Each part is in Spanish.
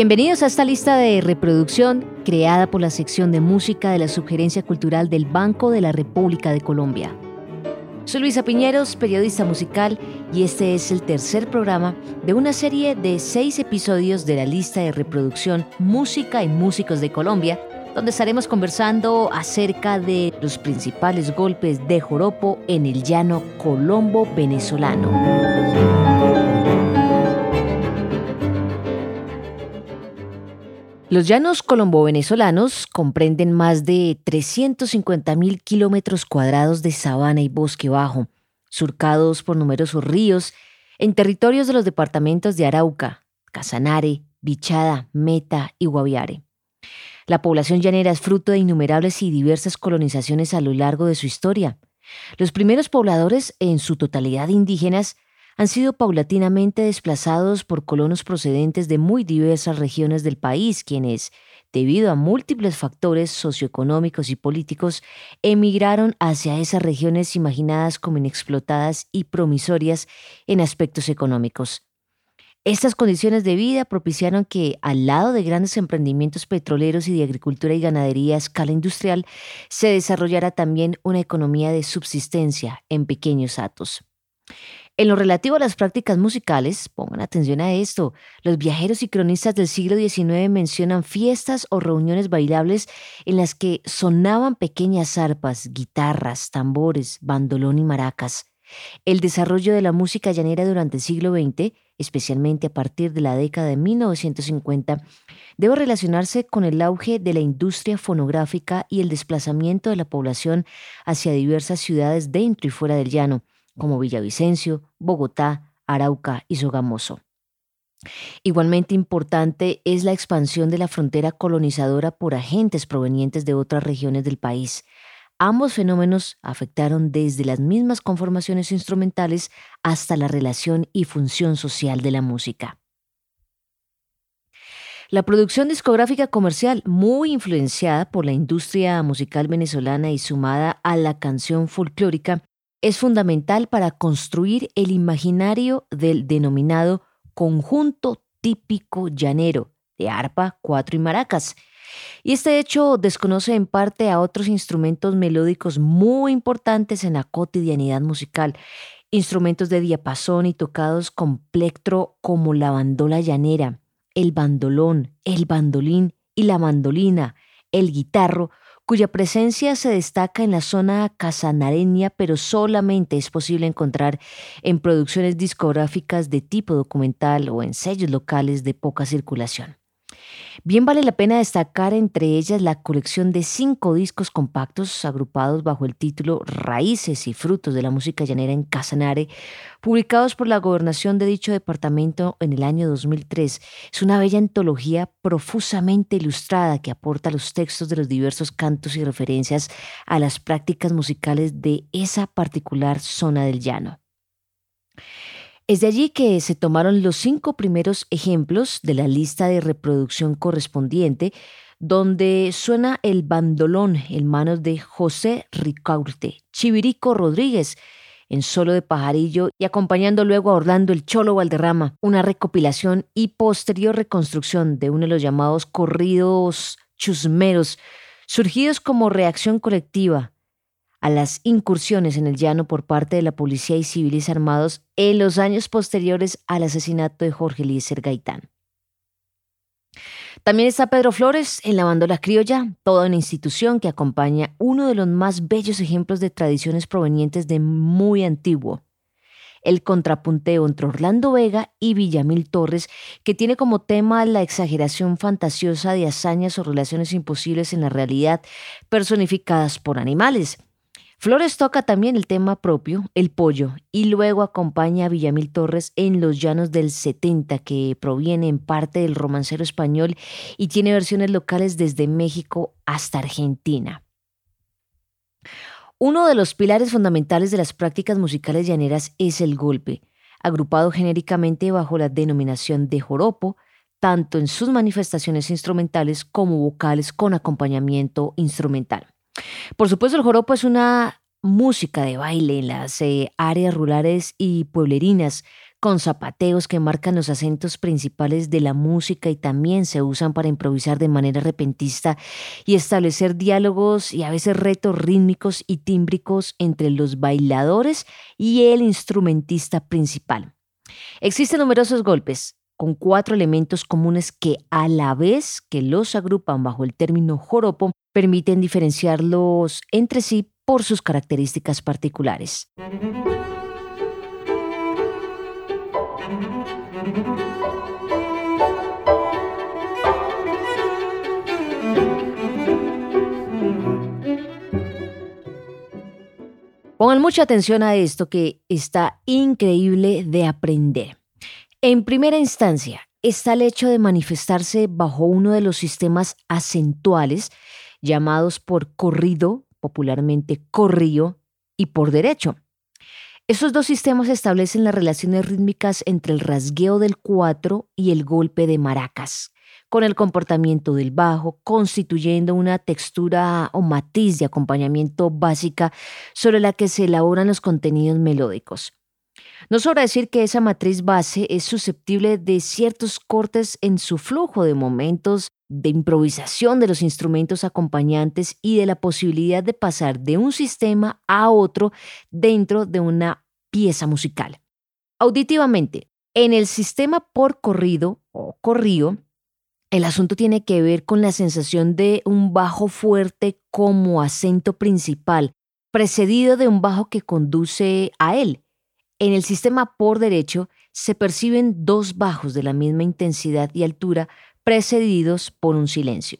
Bienvenidos a esta lista de reproducción creada por la sección de música de la Sugerencia Cultural del Banco de la República de Colombia. Soy Luisa Piñeros, periodista musical, y este es el tercer programa de una serie de seis episodios de la lista de reproducción Música y Músicos de Colombia, donde estaremos conversando acerca de los principales golpes de joropo en el llano colombo venezolano. Los llanos colombo-venezolanos comprenden más de 350.000 kilómetros cuadrados de sabana y bosque bajo, surcados por numerosos ríos, en territorios de los departamentos de Arauca, Casanare, Bichada, Meta y Guaviare. La población llanera es fruto de innumerables y diversas colonizaciones a lo largo de su historia. Los primeros pobladores, en su totalidad indígenas, han sido paulatinamente desplazados por colonos procedentes de muy diversas regiones del país, quienes, debido a múltiples factores socioeconómicos y políticos, emigraron hacia esas regiones imaginadas como inexplotadas y promisorias en aspectos económicos. Estas condiciones de vida propiciaron que, al lado de grandes emprendimientos petroleros y de agricultura y ganadería a escala industrial, se desarrollara también una economía de subsistencia en pequeños atos. En lo relativo a las prácticas musicales, pongan atención a esto, los viajeros y cronistas del siglo XIX mencionan fiestas o reuniones bailables en las que sonaban pequeñas arpas, guitarras, tambores, bandolón y maracas. El desarrollo de la música llanera durante el siglo XX, especialmente a partir de la década de 1950, debe relacionarse con el auge de la industria fonográfica y el desplazamiento de la población hacia diversas ciudades dentro y fuera del llano, como Villavicencio, Bogotá, Arauca y Sogamoso. Igualmente importante es la expansión de la frontera colonizadora por agentes provenientes de otras regiones del país. Ambos fenómenos afectaron desde las mismas conformaciones instrumentales hasta la relación y función social de la música. La producción discográfica comercial, muy influenciada por la industria musical venezolana y sumada a la canción folclórica, es fundamental para construir el imaginario del denominado conjunto típico llanero de arpa, cuatro y maracas. Y este hecho desconoce en parte a otros instrumentos melódicos muy importantes en la cotidianidad musical, instrumentos de diapasón y tocados con plectro como la bandola llanera, el bandolón, el bandolín y la mandolina, el guitarro, cuya presencia se destaca en la zona casanareña, pero solamente es posible encontrar en producciones discográficas de tipo documental o en sellos locales de poca circulación. Bien vale la pena destacar entre ellas la colección de cinco discos compactos agrupados bajo el título Raíces y Frutos de la Música Llanera en Casanare, publicados por la gobernación de dicho departamento en el año 2003. Es una bella antología profusamente ilustrada que aporta los textos de los diversos cantos y referencias a las prácticas musicales de esa particular zona del llano. Es de allí que se tomaron los cinco primeros ejemplos de la lista de reproducción correspondiente, donde suena el bandolón en manos de José Ricaurte, Chivirico Rodríguez, en solo de pajarillo y acompañando luego a Orlando el Cholo Valderrama, una recopilación y posterior reconstrucción de uno de los llamados corridos chusmeros, surgidos como reacción colectiva a las incursiones en el llano por parte de la policía y civiles armados en los años posteriores al asesinato de Jorge Eliezer Gaitán. También está Pedro Flores en la bandola criolla, toda una institución que acompaña uno de los más bellos ejemplos de tradiciones provenientes de muy antiguo, el contrapunteo entre Orlando Vega y Villamil Torres, que tiene como tema la exageración fantasiosa de hazañas o relaciones imposibles en la realidad personificadas por animales. Flores toca también el tema propio, el pollo, y luego acompaña a Villamil Torres en Los Llanos del 70, que proviene en parte del romancero español y tiene versiones locales desde México hasta Argentina. Uno de los pilares fundamentales de las prácticas musicales llaneras es el golpe, agrupado genéricamente bajo la denominación de joropo, tanto en sus manifestaciones instrumentales como vocales con acompañamiento instrumental. Por supuesto, el joropo es una música de baile en las eh, áreas rurales y pueblerinas, con zapateos que marcan los acentos principales de la música y también se usan para improvisar de manera repentista y establecer diálogos y a veces retos rítmicos y tímbricos entre los bailadores y el instrumentista principal. Existen numerosos golpes con cuatro elementos comunes que a la vez que los agrupan bajo el término joropo permiten diferenciarlos entre sí por sus características particulares. Pongan mucha atención a esto que está increíble de aprender. En primera instancia, está el hecho de manifestarse bajo uno de los sistemas acentuales llamados por corrido, popularmente corrío, y por derecho. Estos dos sistemas establecen las relaciones rítmicas entre el rasgueo del cuatro y el golpe de maracas, con el comportamiento del bajo, constituyendo una textura o matiz de acompañamiento básica sobre la que se elaboran los contenidos melódicos. No sobra decir que esa matriz base es susceptible de ciertos cortes en su flujo de momentos de improvisación de los instrumentos acompañantes y de la posibilidad de pasar de un sistema a otro dentro de una pieza musical. Auditivamente, en el sistema por corrido o corrido, el asunto tiene que ver con la sensación de un bajo fuerte como acento principal, precedido de un bajo que conduce a él. En el sistema por derecho se perciben dos bajos de la misma intensidad y altura, precedidos por un silencio.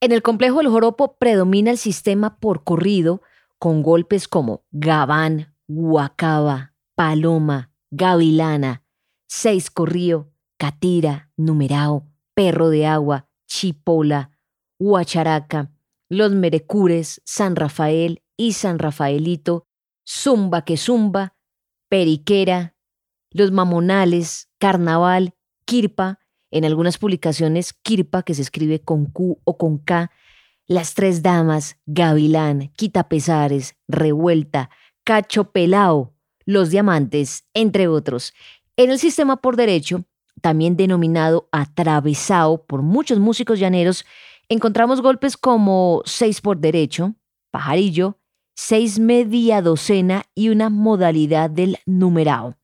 En el complejo del joropo predomina el sistema por corrido, con golpes como gabán, guacaba, paloma, gavilana, seis corrío, catira, numerao, perro de agua, chipola, huacharaca, los merecures, San Rafael y San Rafaelito, zumba que zumba, periquera, los mamonales, carnaval, kirpa, en algunas publicaciones kirpa que se escribe con Q o con K, las tres damas, gavilán, quitapesares, revuelta, cacho pelao, los diamantes, entre otros. En el sistema por derecho, también denominado atravesado por muchos músicos llaneros, encontramos golpes como seis por derecho, pajarillo, seis media docena y una modalidad del numerao.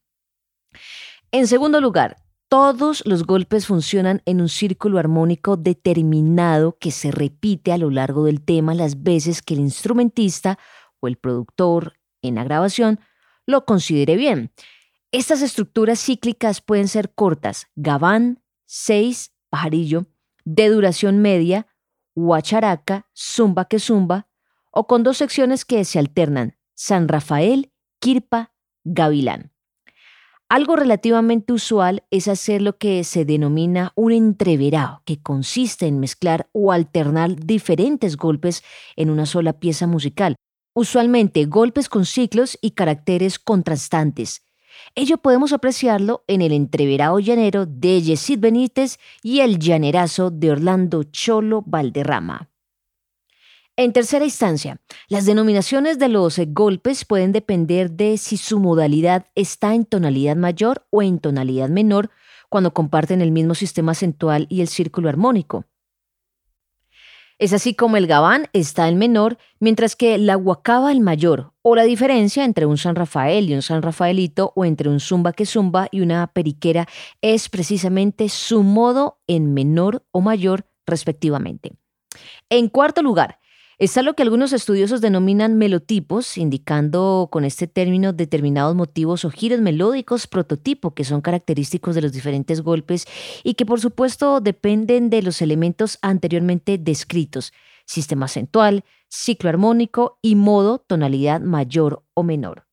En segundo lugar, todos los golpes funcionan en un círculo armónico determinado que se repite a lo largo del tema las veces que el instrumentista o el productor en la grabación lo considere bien. Estas estructuras cíclicas pueden ser cortas, gabán, seis, pajarillo, de duración media, huacharaca, zumba que zumba, o con dos secciones que se alternan, San Rafael, Kirpa, Gavilán. Algo relativamente usual es hacer lo que se denomina un entreverado, que consiste en mezclar o alternar diferentes golpes en una sola pieza musical, usualmente golpes con ciclos y caracteres contrastantes. Ello podemos apreciarlo en el entreverado llanero de Yesid Benítez y el llanerazo de Orlando Cholo Valderrama. En tercera instancia, las denominaciones de los golpes pueden depender de si su modalidad está en tonalidad mayor o en tonalidad menor cuando comparten el mismo sistema acentual y el círculo armónico. Es así como el gabán está en menor, mientras que la guacaba el mayor, o la diferencia entre un San Rafael y un San Rafaelito, o entre un zumba que zumba y una periquera, es precisamente su modo en menor o mayor, respectivamente. En cuarto lugar, Está lo que algunos estudiosos denominan melotipos, indicando con este término determinados motivos o giros melódicos prototipo que son característicos de los diferentes golpes y que por supuesto dependen de los elementos anteriormente descritos, sistema acentual, ciclo armónico y modo tonalidad mayor o menor.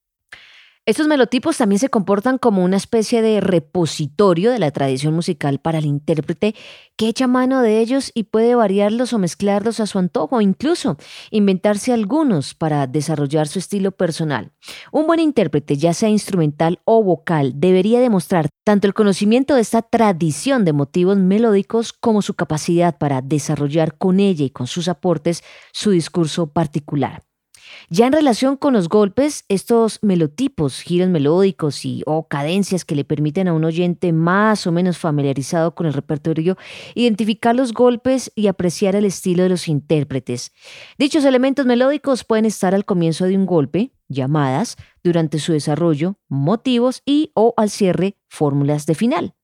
Estos melotipos también se comportan como una especie de repositorio de la tradición musical para el intérprete que echa mano de ellos y puede variarlos o mezclarlos a su antojo, incluso inventarse algunos para desarrollar su estilo personal. Un buen intérprete, ya sea instrumental o vocal, debería demostrar tanto el conocimiento de esta tradición de motivos melódicos como su capacidad para desarrollar con ella y con sus aportes su discurso particular. Ya en relación con los golpes, estos melotipos, giros melódicos y o cadencias que le permiten a un oyente más o menos familiarizado con el repertorio identificar los golpes y apreciar el estilo de los intérpretes. Dichos elementos melódicos pueden estar al comienzo de un golpe, llamadas, durante su desarrollo, motivos y o al cierre, fórmulas de final.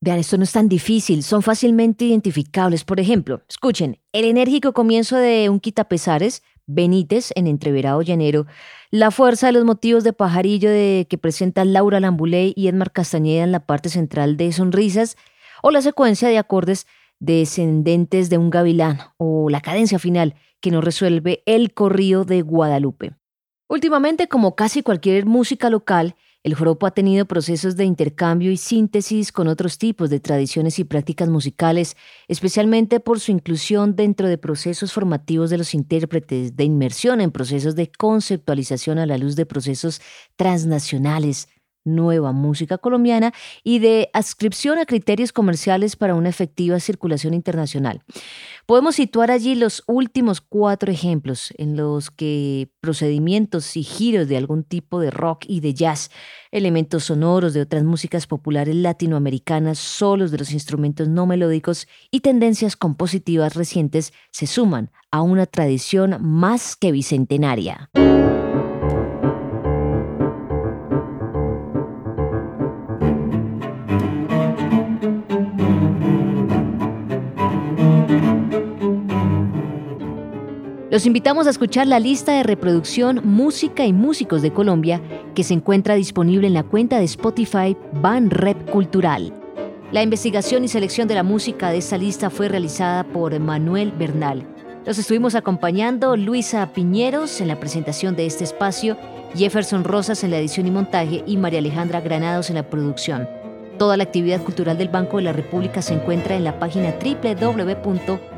Vean, esto no es tan difícil, son fácilmente identificables. Por ejemplo, escuchen, el enérgico comienzo de un quitapesares, Benítez en Entreverado Llanero, la fuerza de los motivos de pajarillo de que presenta Laura Lambuley y Edmar Castañeda en la parte central de Sonrisas, o la secuencia de acordes descendentes de un gavilán, o la cadencia final que nos resuelve el corrido de Guadalupe. Últimamente, como casi cualquier música local, el joropo ha tenido procesos de intercambio y síntesis con otros tipos de tradiciones y prácticas musicales, especialmente por su inclusión dentro de procesos formativos de los intérpretes, de inmersión en procesos de conceptualización a la luz de procesos transnacionales, nueva música colombiana y de adscripción a criterios comerciales para una efectiva circulación internacional. Podemos situar allí los últimos cuatro ejemplos en los que procedimientos y giros de algún tipo de rock y de jazz, elementos sonoros de otras músicas populares latinoamericanas, solos de los instrumentos no melódicos y tendencias compositivas recientes se suman a una tradición más que bicentenaria. Los invitamos a escuchar la lista de reproducción Música y Músicos de Colombia que se encuentra disponible en la cuenta de Spotify Ban Rep Cultural. La investigación y selección de la música de esta lista fue realizada por Manuel Bernal. Los estuvimos acompañando Luisa Piñeros en la presentación de este espacio, Jefferson Rosas en la edición y montaje y María Alejandra Granados en la producción. Toda la actividad cultural del Banco de la República se encuentra en la página www